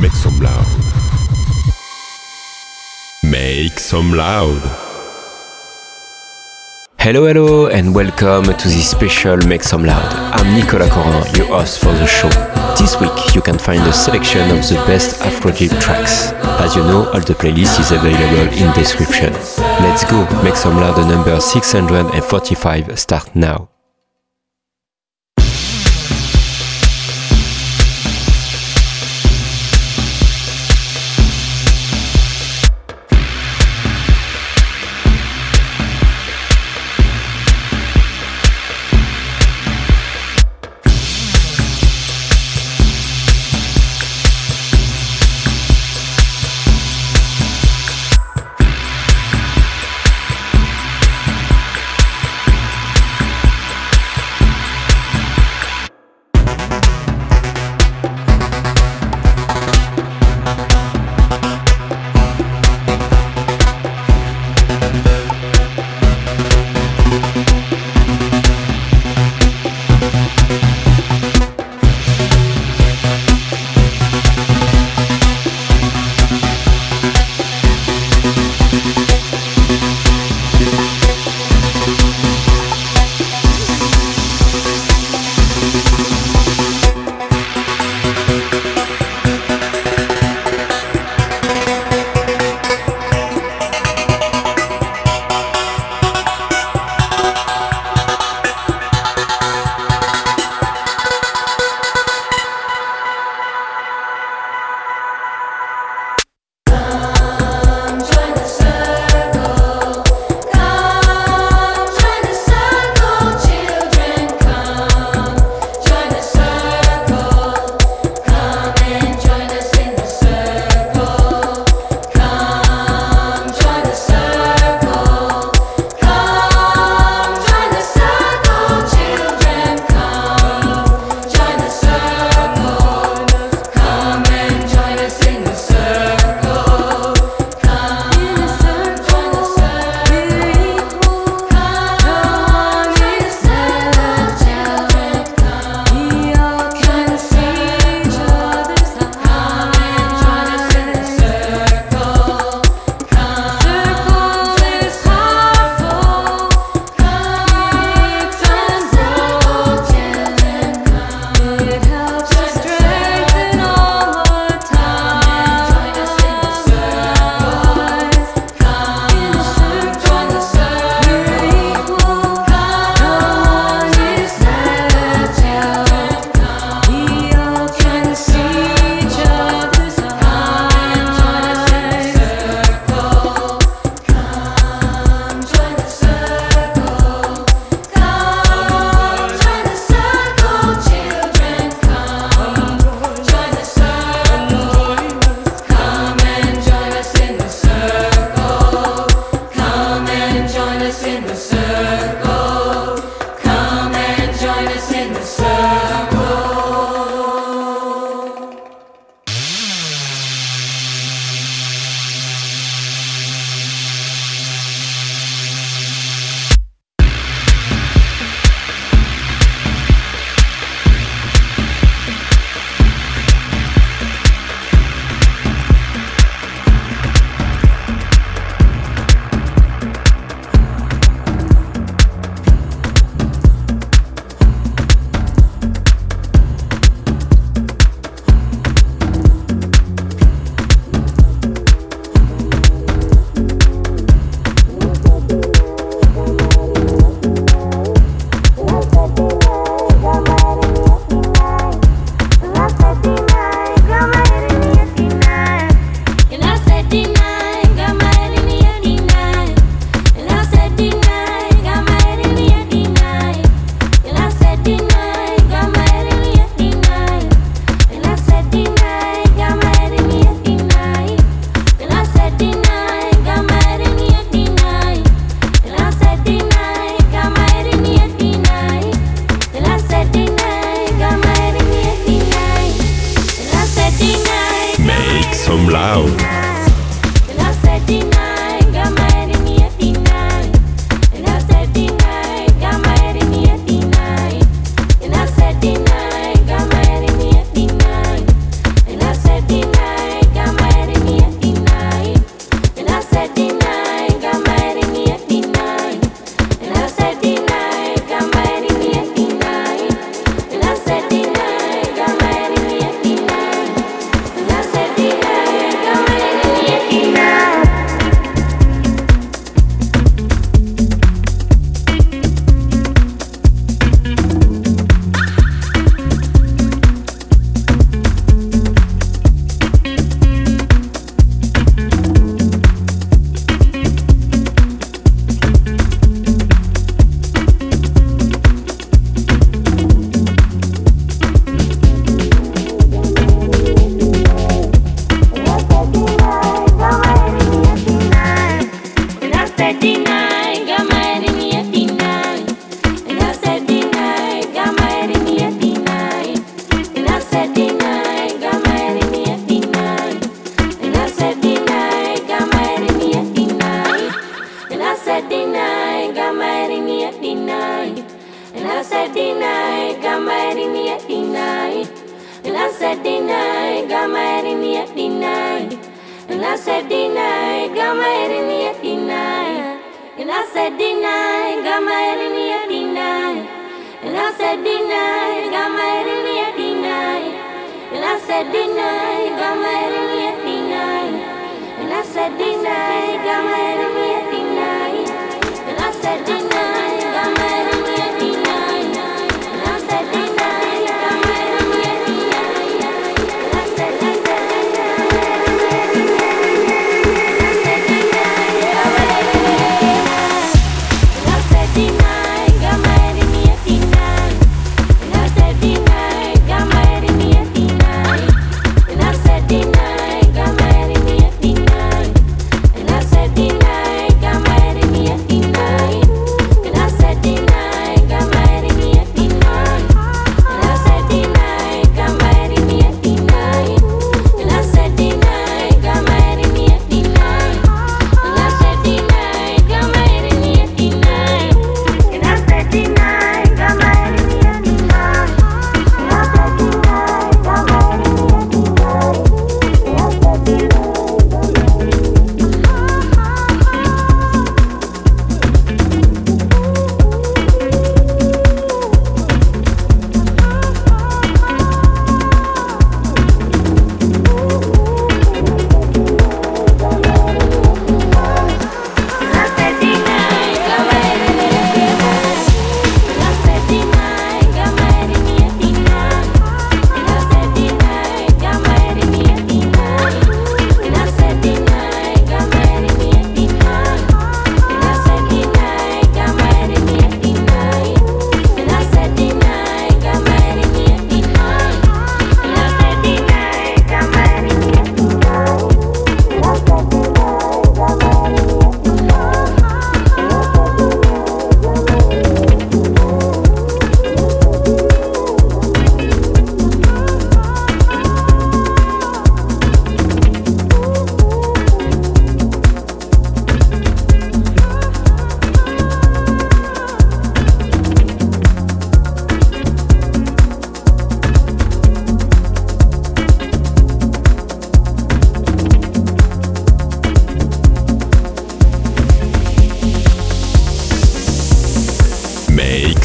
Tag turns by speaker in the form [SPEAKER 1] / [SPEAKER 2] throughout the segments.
[SPEAKER 1] Make some loud. Make some loud.
[SPEAKER 2] Hello, hello, and welcome to this special Make Some Loud. I'm Nicolas Coran, your host for the show. This week you can find a selection of the best Afrodeep tracks. As you know, all the playlist is available in description. Let's go, Make Some Loud number 645 start now.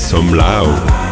[SPEAKER 3] some loud.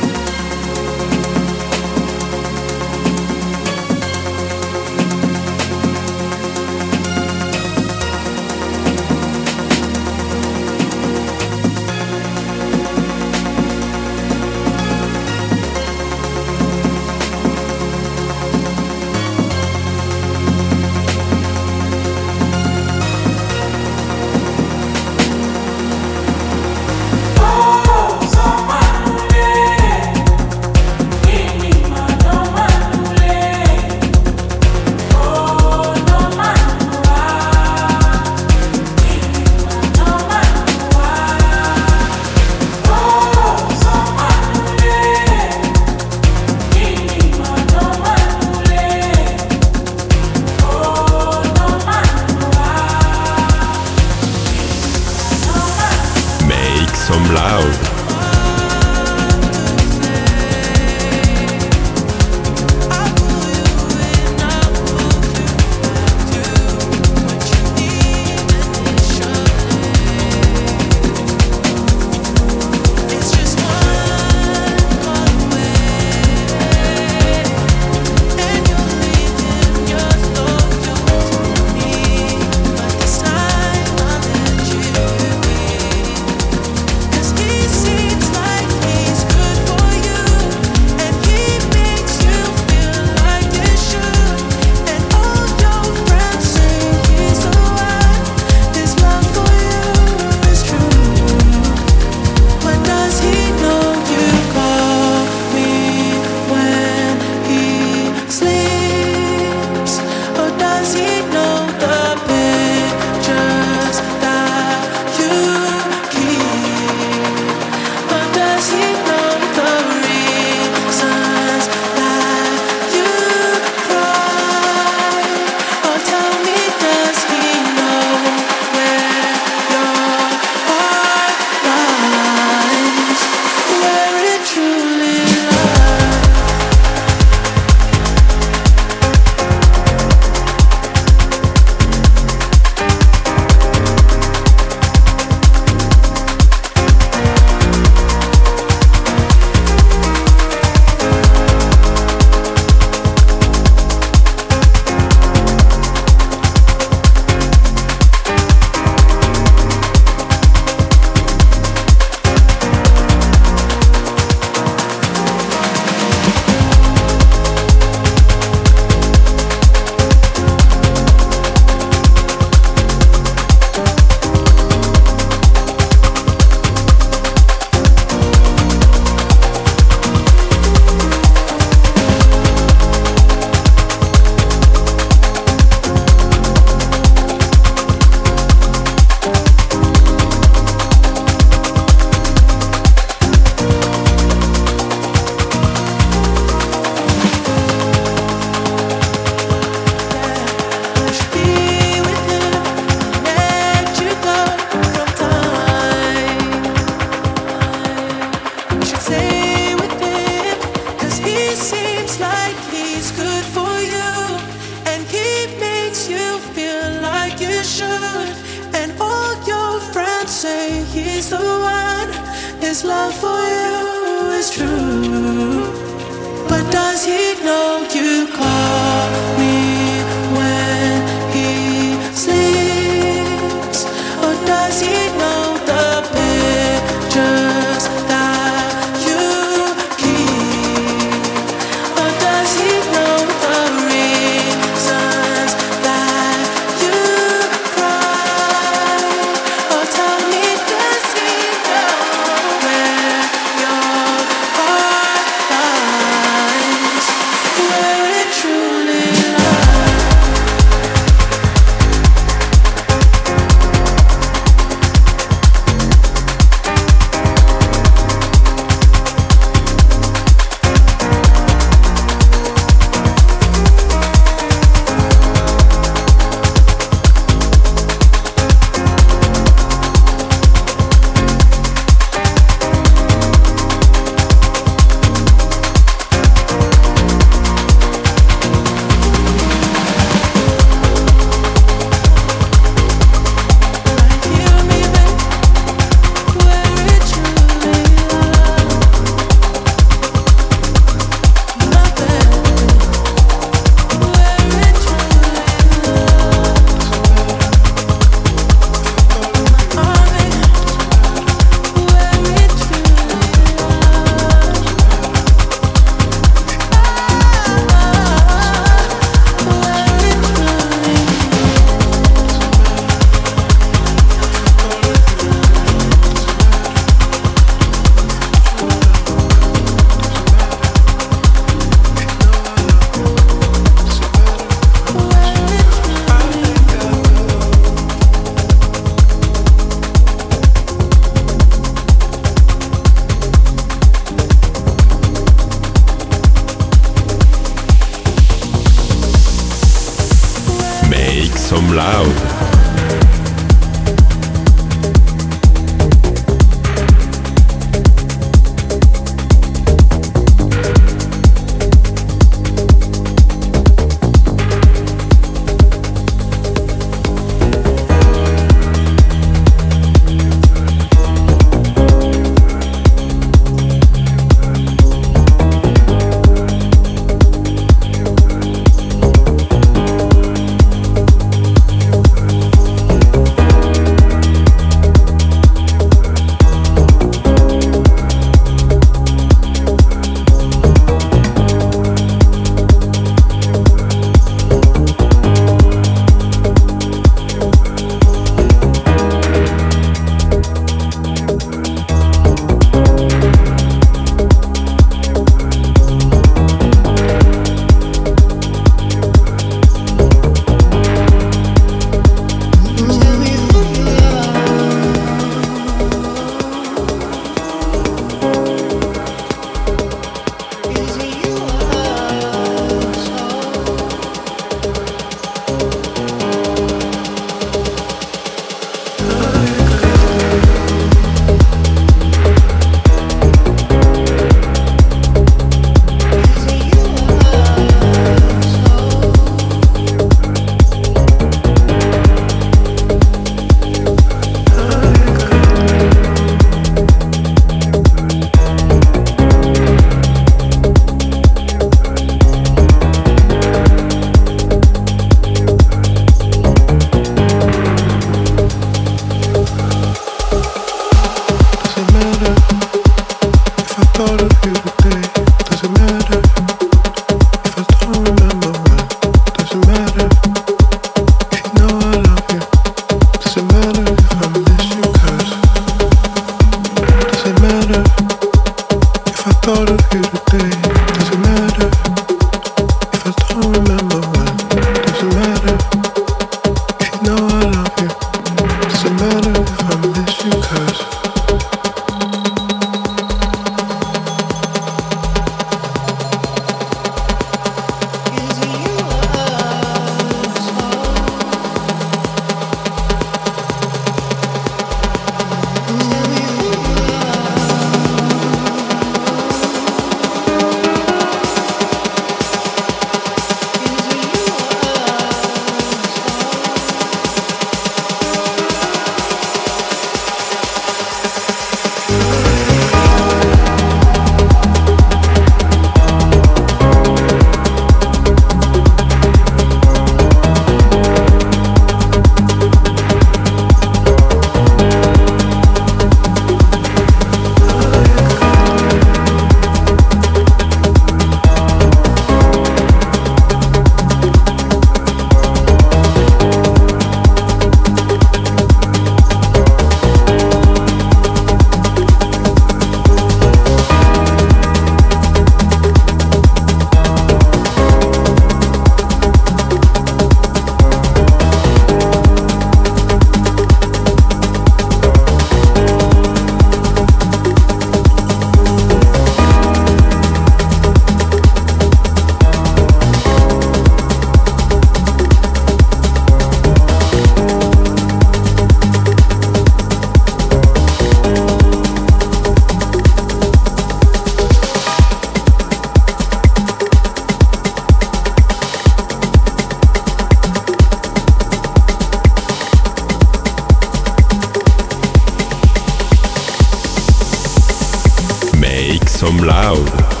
[SPEAKER 4] Some loud.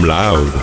[SPEAKER 1] I'm loud.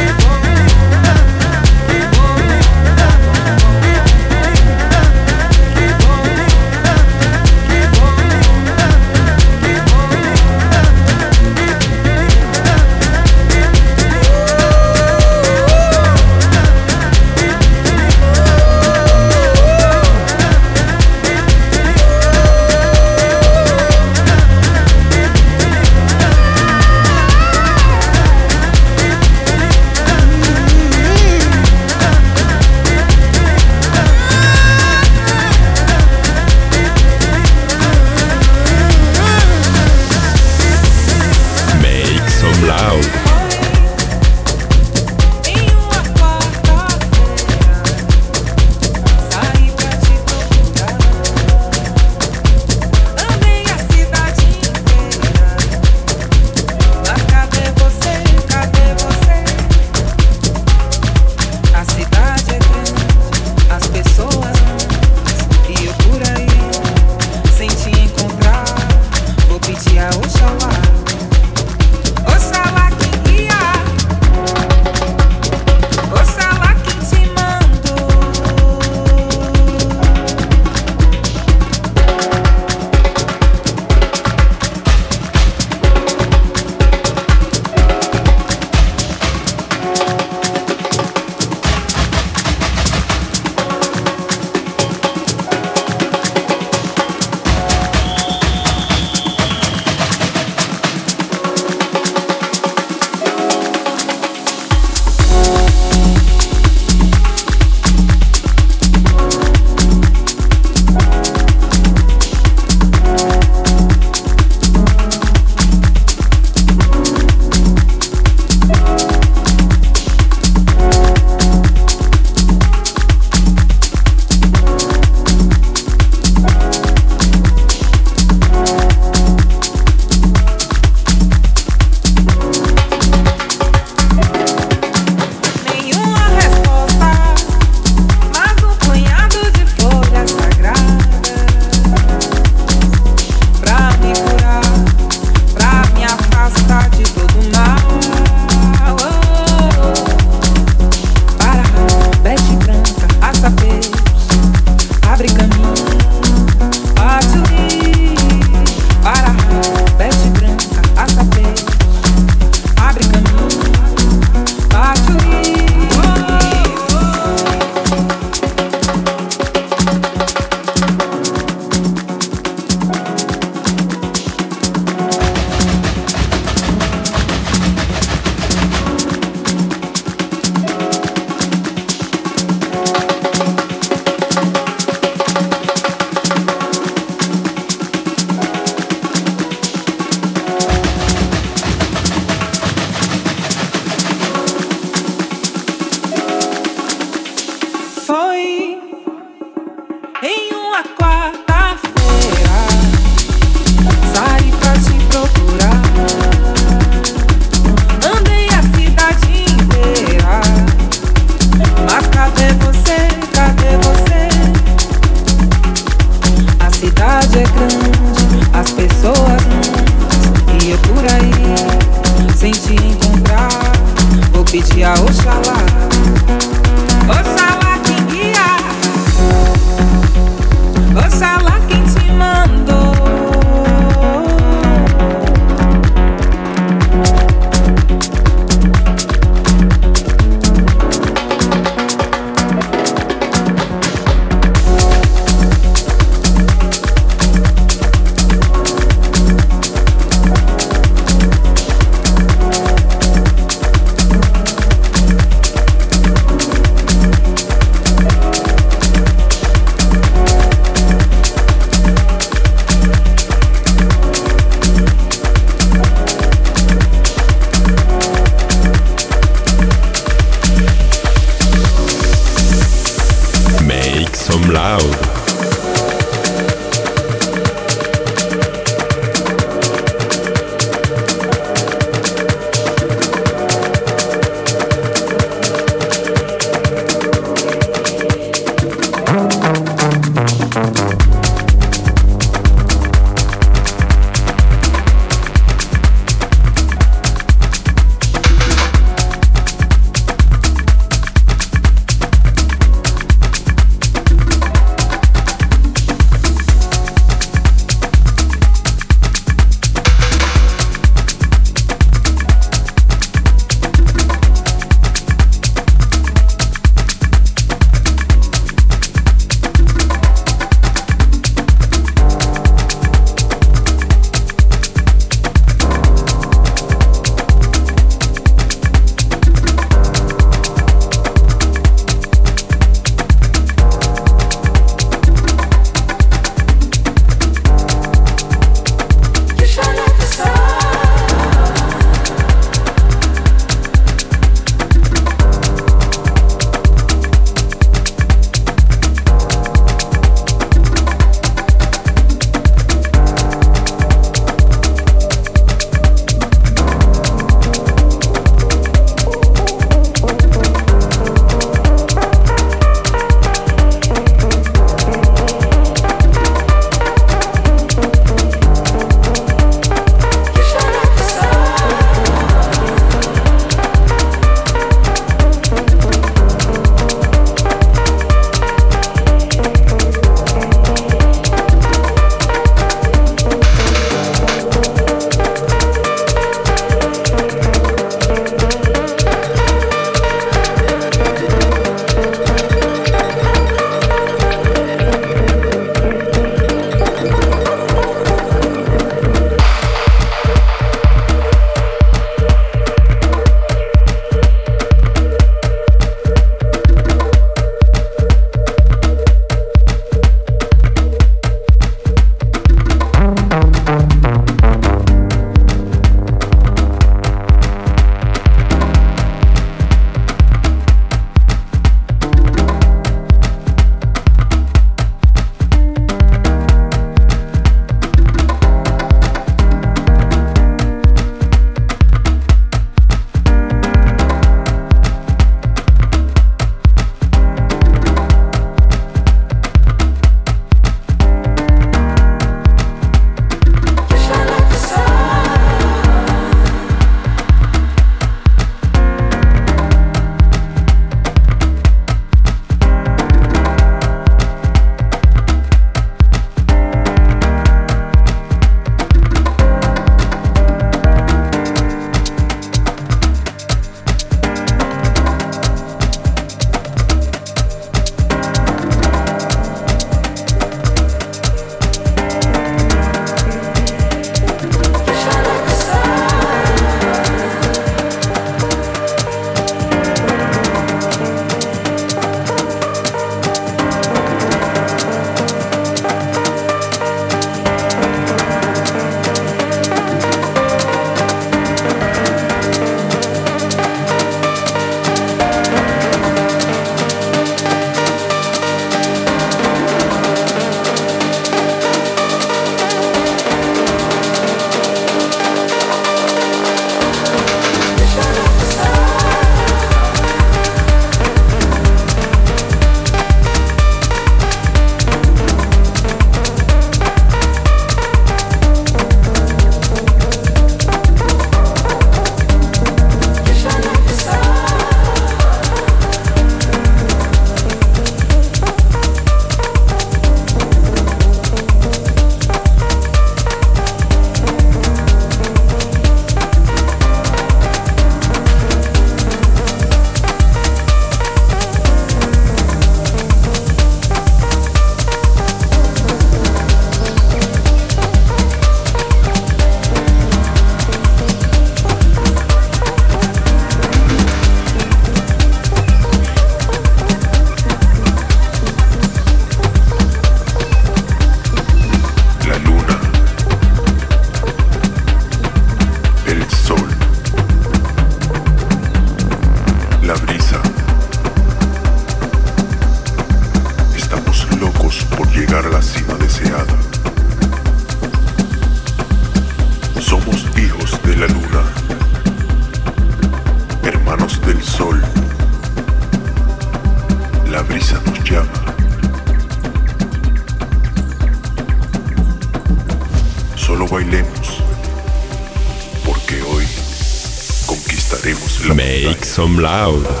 [SPEAKER 1] Loud.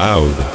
[SPEAKER 3] Loud.